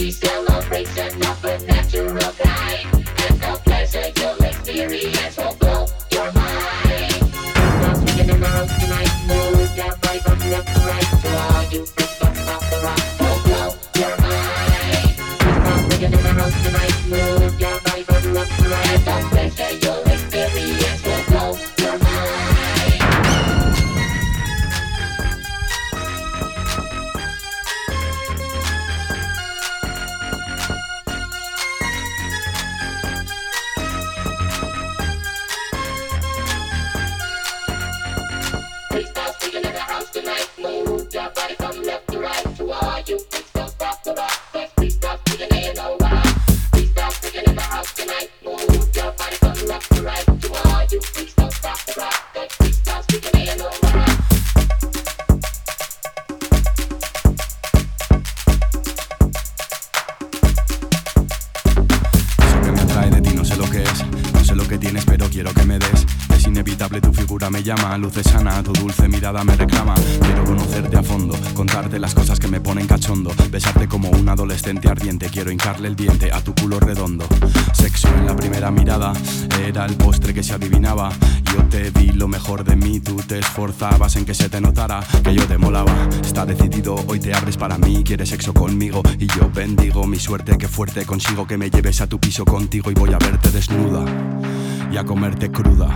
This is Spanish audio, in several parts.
be celebrating of natural kind. Que se te notara que yo te molaba. Está decidido, hoy te abres para mí, quieres sexo conmigo y yo bendigo mi suerte, que fuerte consigo que me lleves a tu piso contigo y voy a verte desnuda y a comerte cruda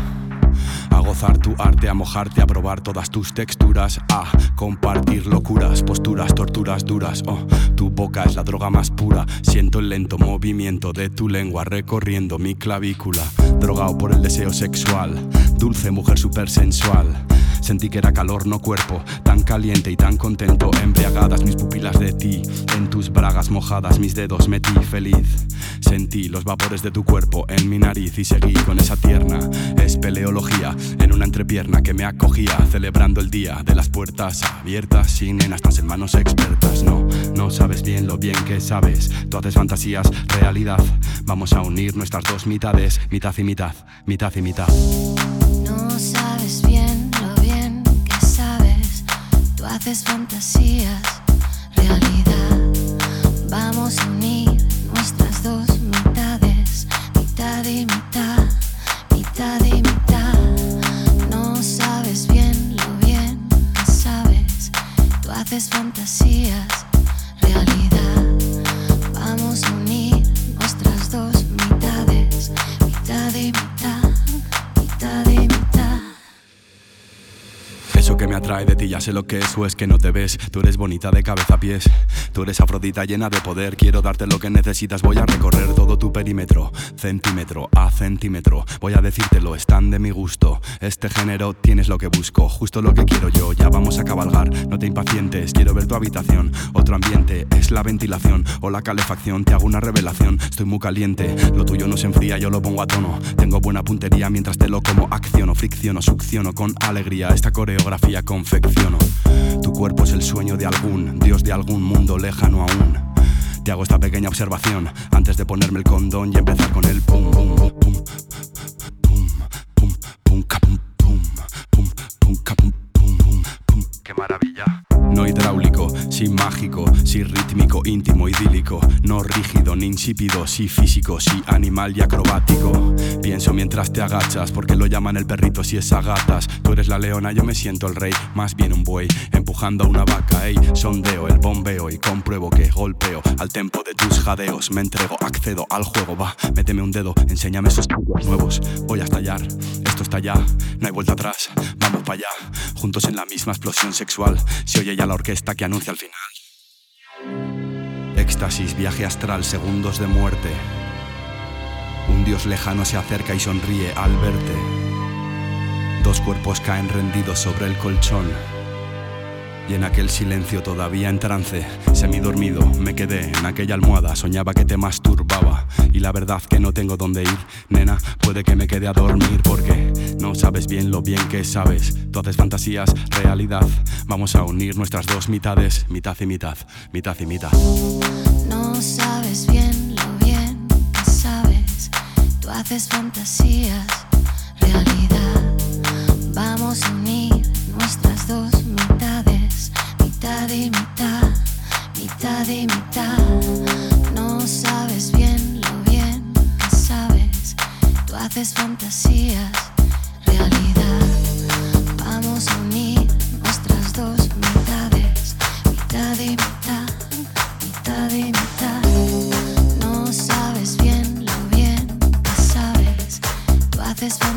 a gozar tu arte, a mojarte, a probar todas tus texturas, a compartir locuras, posturas, torturas duras. Oh, tu boca es la droga más pura. Siento el lento movimiento de tu lengua recorriendo mi clavícula. Drogado por el deseo sexual, dulce mujer super sensual. Sentí que era calor, no cuerpo, tan caliente y tan contento. Embriagadas mis pupilas de ti, en tus bragas mojadas mis dedos metí feliz. Sentí los vapores de tu cuerpo en mi nariz y seguí con esa tierna espeleología en una entrepierna que me acogía, celebrando el día de las puertas abiertas, sin en estas en manos expertas. No, no sabes bien lo bien que sabes. Tú haces fantasías, realidad. Vamos a unir nuestras dos mitades, mitad y mitad, mitad y mitad. fantasia. Sé lo que es o es que no te ves. Tú eres bonita de cabeza a pies. Tú eres afrodita llena de poder. Quiero darte lo que necesitas. Voy a recorrer todo tu perímetro, centímetro a centímetro. Voy a decírtelo, están de mi gusto. Este género tienes lo que busco, justo lo que quiero yo. Ya vamos a cabalgar, no te impacientes. Quiero ver tu habitación. Otro ambiente es la ventilación o la calefacción. Te hago una revelación. Estoy muy caliente. Lo tuyo no se enfría, yo lo pongo a tono. Tengo buena puntería mientras te lo como. Acciono, fricciono, succiono con alegría. Esta coreografía confecciono. Tu cuerpo es el sueño de algún dios de algún mundo lejano aún. Te hago esta pequeña observación antes de ponerme el condón y empezar con el pum pum mágico. sí rítmico, íntimo, idílico, no rígido ni insípido, sí físico, sí animal y acrobático. Mientras te agachas, porque lo llaman el perrito si es a gatas. Tú eres la leona, yo me siento el rey, más bien un buey, empujando a una vaca, ey, sondeo el bombeo y compruebo que golpeo al tempo de tus jadeos, me entrego, accedo al juego, va, méteme un dedo, enséñame esos nuevos, voy a estallar, esto está ya, no hay vuelta atrás, vamos para allá, juntos en la misma explosión sexual, se oye ya la orquesta que anuncia el final. Éxtasis, viaje astral, segundos de muerte. Un dios lejano se acerca y sonríe al verte. Dos cuerpos caen rendidos sobre el colchón. Y en aquel silencio todavía en trance, semidormido, me quedé en aquella almohada, soñaba que te masturbaba. Y la verdad que no tengo dónde ir, nena, puede que me quede a dormir porque no sabes bien lo bien que sabes. Tú haces fantasías, realidad. Vamos a unir nuestras dos mitades, mitad y mitad, mitad y mitad. No sabes bien lo bien. Tú haces fantasías, realidad. Vamos a unir nuestras dos mitades, mitad y mitad, mitad y mitad. No sabes bien lo bien que sabes. Tú haces fantasías, realidad. Vamos a unir nuestras dos mitades, mitad y mitad, Tú haces